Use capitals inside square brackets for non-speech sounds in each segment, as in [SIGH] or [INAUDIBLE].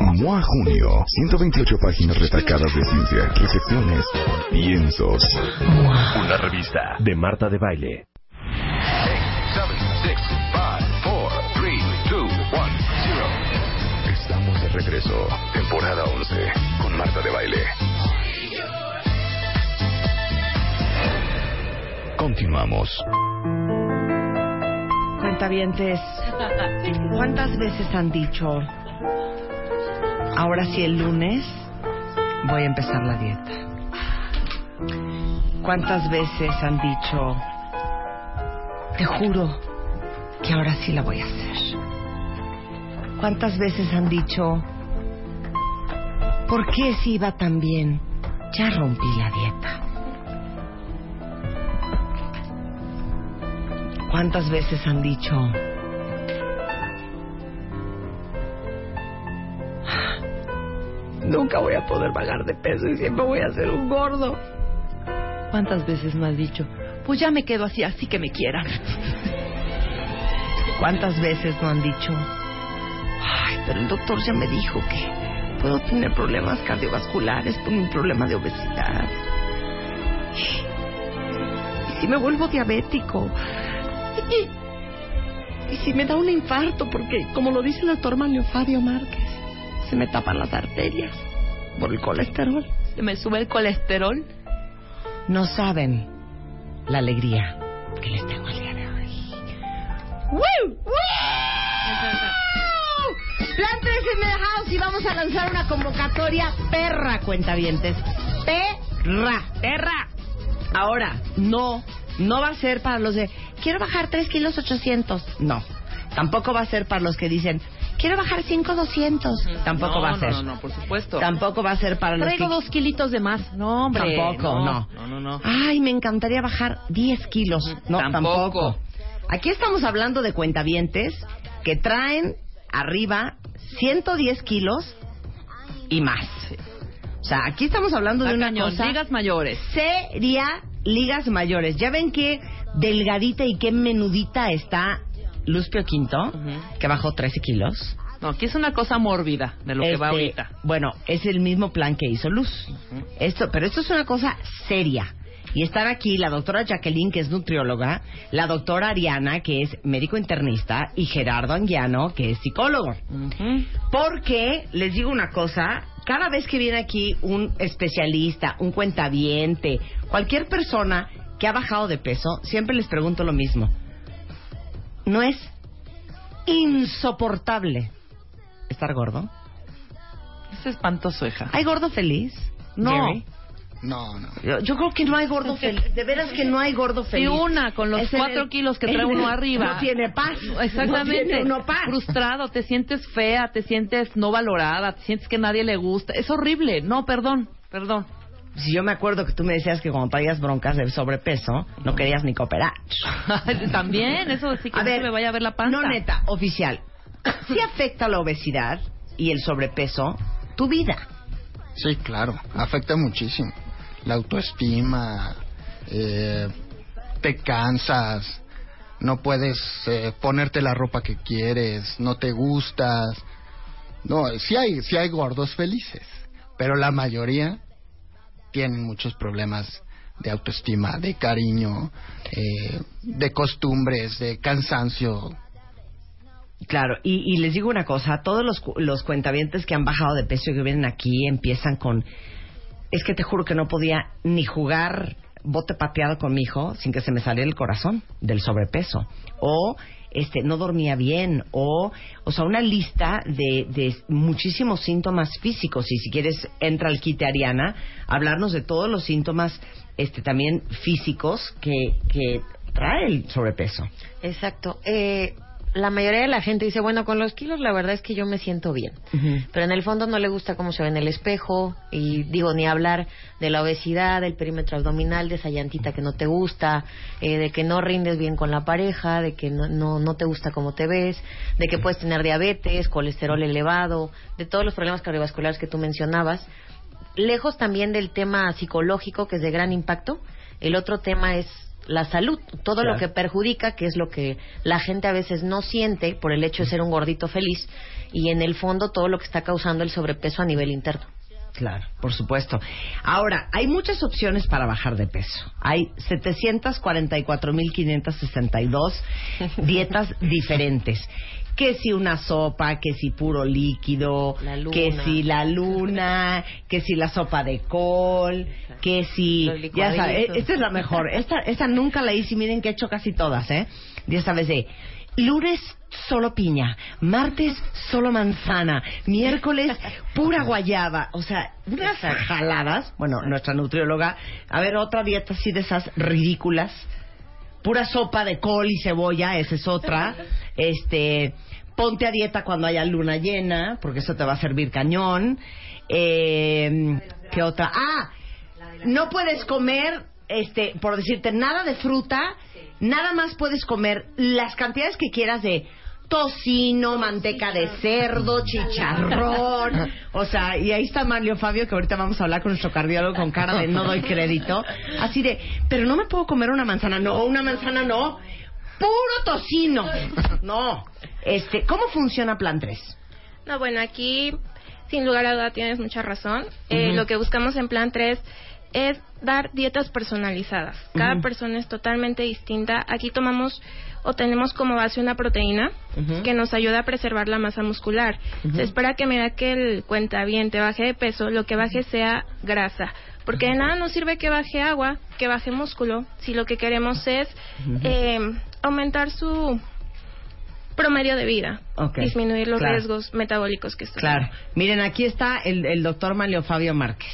MOA Junio, 128 páginas retacadas de ciencia, reflexiones, piensos. Una revista de Marta de Baile. Estamos de regreso, temporada 11, con Marta de Baile. Continuamos. Cuentavientes, ¿cuántas veces han dicho, ahora sí el lunes voy a empezar la dieta? ¿Cuántas veces han dicho, te juro que ahora sí la voy a hacer? ¿Cuántas veces han dicho, ¿por qué si iba tan bien? Ya rompí la dieta. ¿Cuántas veces han dicho, nunca voy a poder bajar de peso y siempre voy a ser un gordo? ¿Cuántas veces no has dicho, pues ya me quedo así, así que me quieran? ¿Cuántas veces no han dicho, ay, pero el doctor ya me dijo que puedo tener problemas cardiovasculares por un problema de obesidad? ¿Y si me vuelvo diabético? ¿Y, y si me da un infarto? Porque, como lo dice el doctor Manlio Fabio Márquez, se me tapan las arterias por el colesterol. ¿Se me sube el colesterol? No saben la alegría que les tengo el día de hoy. ¡Woo! ¡Woo! Plan 3 en the house y vamos a lanzar una convocatoria perra, cuentavientes. Perra. Perra. Ahora, no, no va a ser para los de quiero bajar 3 kilos 800. No. Tampoco va a ser para los que dicen quiero bajar 5 200. Tampoco no, va a ser. No, no, no, por supuesto. Tampoco va a ser para los Traigo que... dos kilitos de más. No, hombre. Tampoco, no. No, no, no. Ay, me encantaría bajar 10 kilos. No, tampoco. Tampoco. Aquí estamos hablando de cuentavientes que traen arriba 110 kilos y más. O sea, aquí estamos hablando de una cañón. cosa Ligas mayores. seria, ligas mayores. Ya ven qué delgadita y qué menudita está Luspio Quinto, que bajó 13 kilos. No, aquí es una cosa mórbida de lo que va Este, ahorita. Bueno, es el mismo plan que hizo Luz. Esto, pero esto es una cosa seria. Y están aquí la doctora Jacqueline, que es nutrióloga, la doctora Ariana, que es médico internista, y Gerardo Anguiano, que es psicólogo. Porque, les digo una cosa, cada vez que viene aquí un especialista, un cuentaviente, cualquier persona que ha bajado de peso, siempre les pregunto lo mismo. ¿No es insoportable estar gordo? Es espantoso, hija. ¿Hay gordo feliz? No. Jerry? No, no. Yo, yo creo que no hay gordo feliz. De veras que no hay gordo Y feliz. una, con los Es cuatro el- kilos que trae el- uno [LAUGHS] arriba. No tiene paz. Exactamente. No tiene uno paz. Frustrado, te sientes fea, te sientes no valorada, te sientes que nadie le gusta. Es horrible. No, perdón, perdón. Si yo me acuerdo que tú me decías que cuando traías broncas de sobrepeso, no querías ni cooperar. [LAUGHS] También, eso sí que A no ver, se me vaya a ver la panza. No, neta, oficial. ¿Sí afecta la obesidad y el sobrepeso tu vida? Sí, claro, afecta muchísimo. La autoestima, eh, te cansas, no puedes eh, ponerte la ropa que quieres, no te gustas. No, sí hay, sí hay gordos felices, pero la mayoría tienen muchos problemas de autoestima, de cariño, eh, de costumbres, de cansancio. Claro, y, y les digo una cosa, todos los, los cuentavientes que han bajado de peso y que vienen aquí empiezan con, es que te juro que no podía ni jugar bote pateado con mi hijo sin que se me saliera el corazón del sobrepeso. O este no dormía bien o o sea una lista de, de muchísimos síntomas físicos y si quieres entra al kit Ariana hablarnos de todos los síntomas este también físicos que, que trae el sobrepeso Exacto. Eh, la mayoría de la gente dice, bueno, con los kilos la verdad es que yo me siento bien. Pero en el fondo no le gusta cómo se ve en el espejo y digo, ni hablar de la obesidad, del perímetro abdominal, de esa llantita que no te gusta, eh, de que no rindes bien con la pareja, de que no, no, no te gusta cómo te ves, de que puedes tener diabetes, colesterol elevado, de todos los problemas cardiovasculares que tú mencionabas. Lejos también del tema psicológico, que es de gran impacto, el otro tema es la salud, todo lo que perjudica, que es lo que la gente a veces no siente por el hecho de ser un gordito feliz, y en el fondo todo lo que está causando el sobrepeso a nivel interno. Claro, por supuesto. Ahora, hay muchas opciones para bajar de peso. Hay 744.562 dietas [LAUGHS] diferentes. Que si una sopa, que si puro líquido, que si la luna, [LAUGHS] que si la sopa de col, que si... Ya sabes, licuaditos. esta es la mejor. Esta, esta nunca la hice y miren que he hecho casi todas, ¿eh? Ya sabes de... Lunes solo piña, martes solo manzana, miércoles pura [LAUGHS] guayaba, o sea, unas jaladas. Bueno, nuestra nutrióloga, a ver, otra dieta así de esas ridículas. Pura sopa de col y cebolla, esa es otra. [LAUGHS] Este, ponte a dieta cuando haya luna llena, porque eso te va a servir cañón. Eh, ¿Qué otra? Ah, no puedes comer, este, por decirte, nada de fruta, nada más puedes comer las cantidades que quieras de tocino, manteca de cerdo, chicharrón, o sea, y ahí está Mario Fabio, que ahorita vamos a hablar con nuestro cardiólogo con cara de no doy crédito, así de, pero no me puedo comer una manzana, no, una manzana no, puro tocino, no, este, ¿cómo funciona Plan 3? No, bueno, aquí sin lugar a duda tienes mucha razón. Eh. Lo que buscamos en Plan 3 es dar dietas personalizadas. Cada persona es totalmente distinta. Aquí tomamos o tenemos como base una proteína que nos ayuda a preservar la masa muscular. Se espera que mira que el cuenta bien te baje de peso, lo que baje sea grasa. Porque de nada nos sirve que baje agua, que baje músculo, si lo que queremos es eh, aumentar su promedio de vida, disminuir los claro. riesgos metabólicos que estoy. Claro. Miren, aquí está el, el doctor Manlio Fabio Márquez.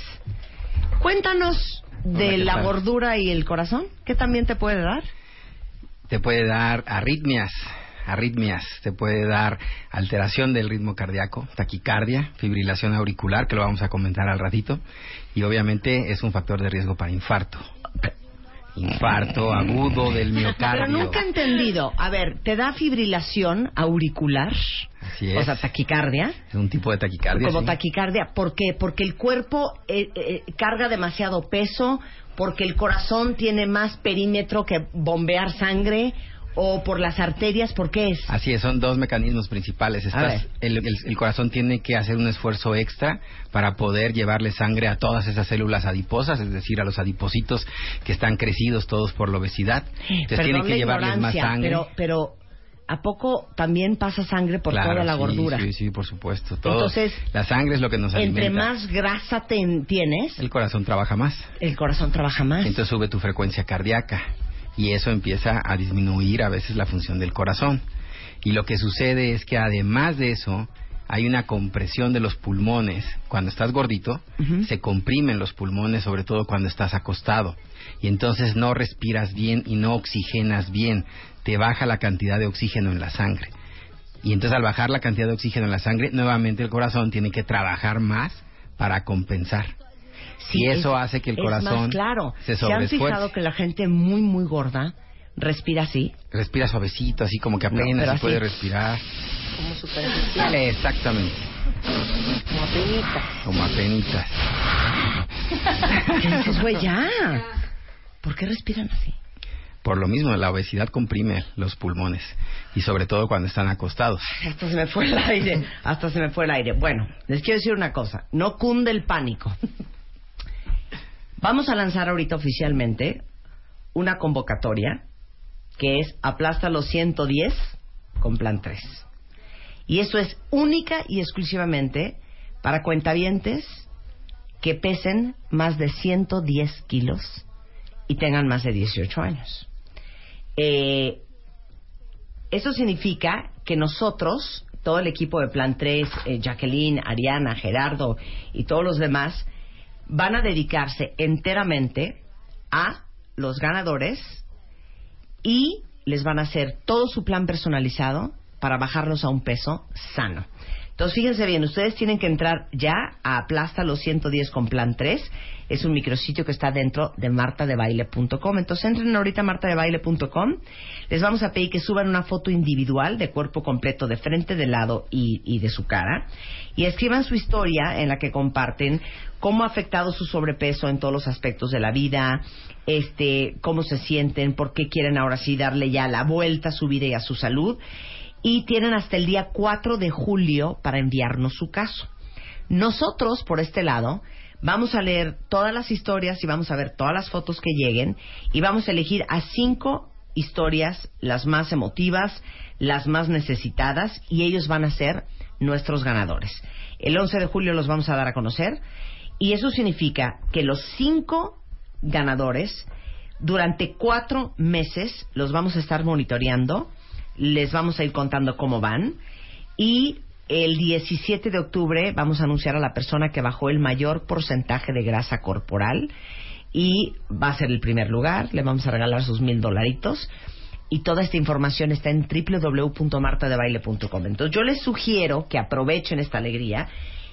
Cuéntanos de ¿qué la tal? gordura y el corazón. ¿Qué también te puede dar? Te puede dar arritmias, arritmias, te puede dar alteración del ritmo cardíaco, taquicardia, fibrilación auricular, que lo vamos a comentar al ratito, y obviamente es un factor de riesgo para infarto. Infarto agudo del miocardio. Pero nunca he entendido. A ver, ¿te da fibrilación auricular? Así es. O sea, taquicardia. es un tipo de taquicardia. Como sí. taquicardia. ¿Por qué? Porque el cuerpo eh, eh, carga demasiado peso, porque el corazón tiene más perímetro que bombear sangre, o por las arterias, ¿por qué es? Así es, son dos mecanismos principales. Estás- el, el- el corazón tiene que hacer un esfuerzo extra para poder llevarle sangre a todas esas células adiposas, es decir, a los adipocitos que están crecidos todos por la obesidad. Entonces Perdón tiene que llevarles más sangre. Pero, pero, ¿a poco también pasa sangre por Claro, toda la sí, gordura? Sí, sí, por supuesto. Todo- Entonces, la sangre es lo que nos Entre alimenta. más grasa ten- tienes, El corazón trabaja más. el corazón trabaja más. Entonces sube tu frecuencia cardíaca y eso empieza a disminuir a veces la función del corazón. Y lo que sucede es que además de eso hay una compresión de los pulmones. Cuando estás gordito, se comprimen los pulmones, sobre todo cuando estás acostado. Y entonces no respiras bien y no oxigenas bien. Te baja la cantidad de oxígeno en la sangre. Y entonces al bajar la cantidad de oxígeno en la sangre, nuevamente el corazón tiene que trabajar más para compensar. Sí, y eso es- hace que el es corazón más claro. se ¿Se han sobreesfuerce. fijado que la gente muy, muy gorda respira así? Respira suavecito, así como que No, apenas se así. puede respirar. Como superficial, Exactamente, como apenitas. como apenitas. ¿Qué dices, güey? Ya. ¿Por qué respiran así? Por lo mismo, la obesidad comprime los pulmones y sobre todo cuando están acostados. Hasta se me fue el aire. Hasta se me fue el aire. Bueno, les quiero decir una cosa. No cunde el pánico. Vamos a lanzar ahorita oficialmente una convocatoria que es Aplasta los 110 con Plan 3. Y eso es única y exclusivamente para cuentavientes que pesen más de 110 kilos y tengan más de 18 años. Eh, eso significa que nosotros, todo el equipo de Plan 3, eh, Jacqueline, Ariana, Gerardo y todos los demás, van a dedicarse enteramente a los ganadores y les van a hacer todo su plan personalizado para bajarlos a un peso sano. Entonces, fíjense bien, ustedes tienen que entrar ya a Aplasta los 110 con Plan 3. Es un micrositio que está dentro de martadebaile.com. Entonces, entren ahorita a martadebaile.com. Les vamos a pedir que suban una foto individual de cuerpo completo, de frente, de lado y, y de su cara. Y escriban su historia en la que comparten cómo ha afectado su sobrepeso en todos los aspectos de la vida, este, cómo se sienten, por qué quieren ahora sí darle ya la vuelta a su vida y a su salud y tienen hasta el día 4 de julio para enviarnos su caso. Nosotros, por este lado, vamos a leer todas las historias y vamos a ver todas las fotos que lleguen y vamos a elegir a cinco historias, las más emotivas, las más necesitadas y ellos van a ser nuestros ganadores. El 11 de julio los vamos a dar a conocer y eso significa que los cinco ganadores durante cuatro meses los vamos a estar monitoreando les vamos a ir contando cómo van. Y el 17 de octubre vamos a anunciar a la persona que bajó el mayor porcentaje de grasa corporal y va a ser el primer lugar. Le vamos a regalar sus mil dolaritos. Y toda esta información está en www.martadebaile.com. Entonces yo les sugiero que aprovechen esta alegría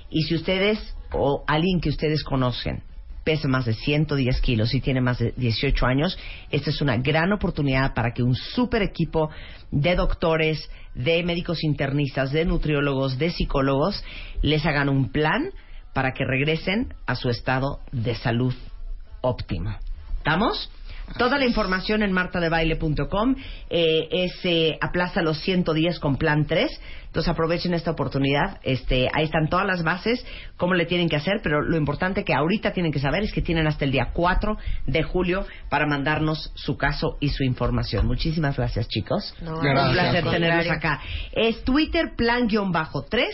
y si ustedes o alguien que ustedes conocen pesa más de 110 kilos y tiene más de 18 años, esta es una gran oportunidad para que un super equipo de doctores, de médicos internistas, de nutriólogos, de psicólogos, les hagan un plan para que regresen a su estado de salud óptimo. ¿Estamos? Toda la información en martadebaile.com eh, es eh, aplaza los 110 con plan 3. Entonces aprovechen esta oportunidad. Este, ahí están todas las bases, cómo le tienen que hacer, pero lo importante que ahorita tienen que saber es que tienen hasta el día 4 de julio para mandarnos su caso y su información. Muchísimas gracias, chicos. Un placer tenerlos acá. Es Twitter plan-3,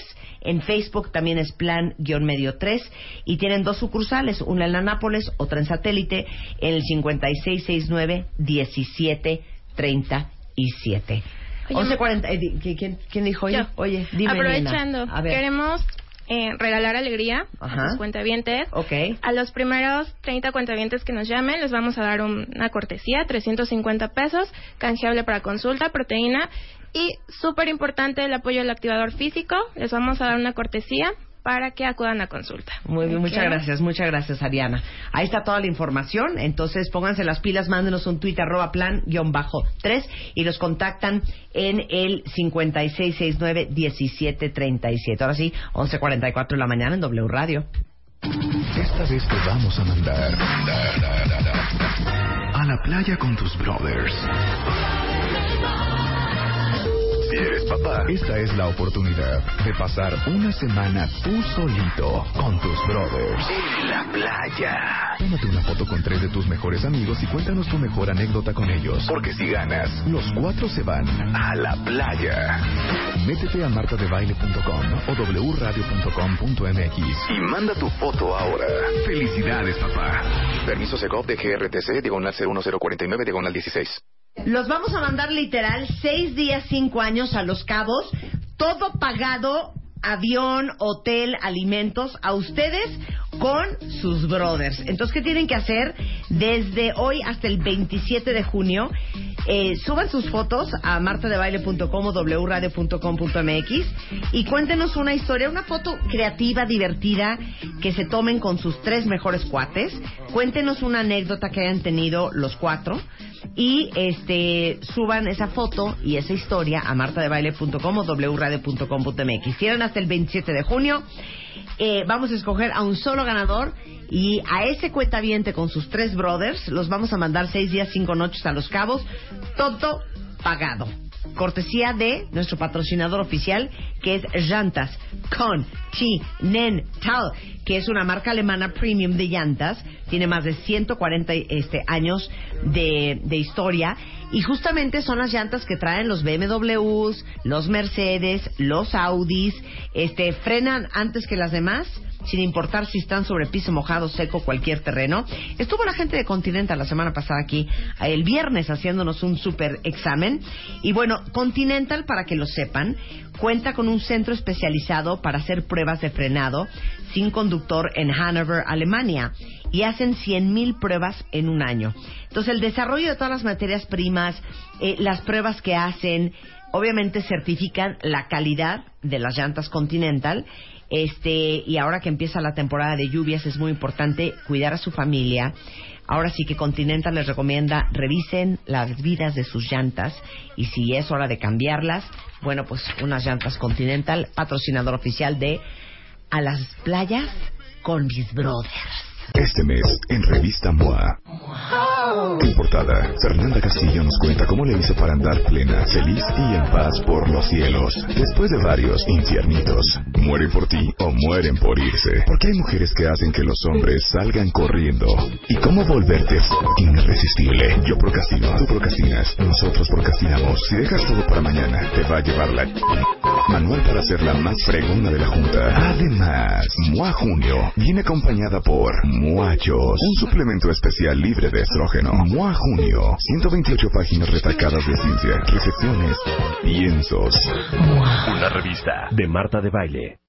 en Facebook también es plan-medio 3 y tienen dos sucursales, una en la Nápoles, otra en satélite, en el 5669 1737. 11.40. Eh, ¿quién, ¿Quién dijo? Oye, oye dime, Aprovechando, A ver. queremos eh, regalar alegría Ajá. a los cuentavientes. Ok. A los primeros 30 cuentavientes que nos llamen les vamos a dar un- una cortesía, 350 pesos, canjeable para consulta, proteína y súper importante el apoyo del activador físico. Les vamos a dar una cortesía para que acudan a consulta. Muy bien, muchas gracias, muchas gracias, Ariana. Ahí está toda la información, entonces pónganse las pilas, mándenos un tweet arroba plan-3 y los contactan en el 5669-1737. Ahora sí, 11.44 de la mañana en W Radio. Esta vez te vamos a mandar a la playa con tus brothers. Si eres papá, esta es la oportunidad de pasar una semana tú solito con tus brothers. En la playa. Tómate una foto con tres de tus mejores amigos y cuéntanos tu mejor anécdota con ellos. Porque si ganas, los cuatro se van a la playa. Métete a martadebaile.com o wradio.com.mx y manda tu foto ahora. Felicidades, papá. Permiso Segov de GRTC, diagonal 01049, diagonal 16. Los vamos a mandar literal seis días, cinco años a Los Cabos, todo pagado, avión, hotel, alimentos, a ustedes con sus brothers. Entonces, ¿qué tienen que hacer? Desde hoy hasta el 27 de junio, eh, suban sus fotos a martadebaile.com o wradio.com.mx y cuéntenos una historia, una foto creativa, divertida, que se tomen con sus tres mejores cuates. Cuéntenos una anécdota que hayan tenido los cuatro y este suban esa foto y esa historia a martadebaile.com o wradio.com.mx. Cierran hasta el 27 de junio. Eh, vamos a escoger a un solo ganador y a ese cuentaviente con sus tres brothers los vamos a mandar seis días, cinco noches a Los Cabos, todo pagado. Cortesía de nuestro patrocinador oficial, que es Llantas Continental, que es una marca alemana premium de llantas. Tiene más de 140 este, años de, de historia. Y justamente son las llantas que traen los BMWs, los Mercedes, los Audis. Este, frenan antes que las demás sin importar si están sobre piso mojado, seco, cualquier terreno. Estuvo la gente de Continental la semana pasada aquí, el viernes, haciéndonos un super examen. Y bueno, Continental, para que lo sepan, cuenta con un centro especializado para hacer pruebas de frenado sin conductor en Hannover, Alemania. Y hacen 100.000 pruebas en un año. Entonces, el desarrollo de todas las materias primas, eh, las pruebas que hacen, obviamente certifican la calidad de las llantas Continental. Este, y ahora que empieza la temporada de lluvias es muy importante cuidar a su familia. Ahora sí que Continental les recomienda revisen las vidas de sus llantas y si es hora de cambiarlas, bueno, pues unas llantas Continental, patrocinador oficial de A las playas con mis brothers. Este mes, en Revista MOA. En portada, Fernanda Castillo nos cuenta cómo le hizo para andar plena, feliz y en paz por los cielos. Después de varios infiernitos, mueren por ti o mueren por irse. Porque hay mujeres que hacen que los hombres salgan corriendo. ¿Y cómo volverte irresistible? Yo procrastino, tú procrastinas, nosotros procrastinamos. Si dejas todo para mañana, te va a llevar la... Manual para ser la más fregona de la junta. Además, MOA Junio viene acompañada por Muachos, un suplemento especial libre de estrógeno. Mua Junio, 128 páginas retacadas de ciencia, reflexiones, piensos. Una revista de Marta de Baile.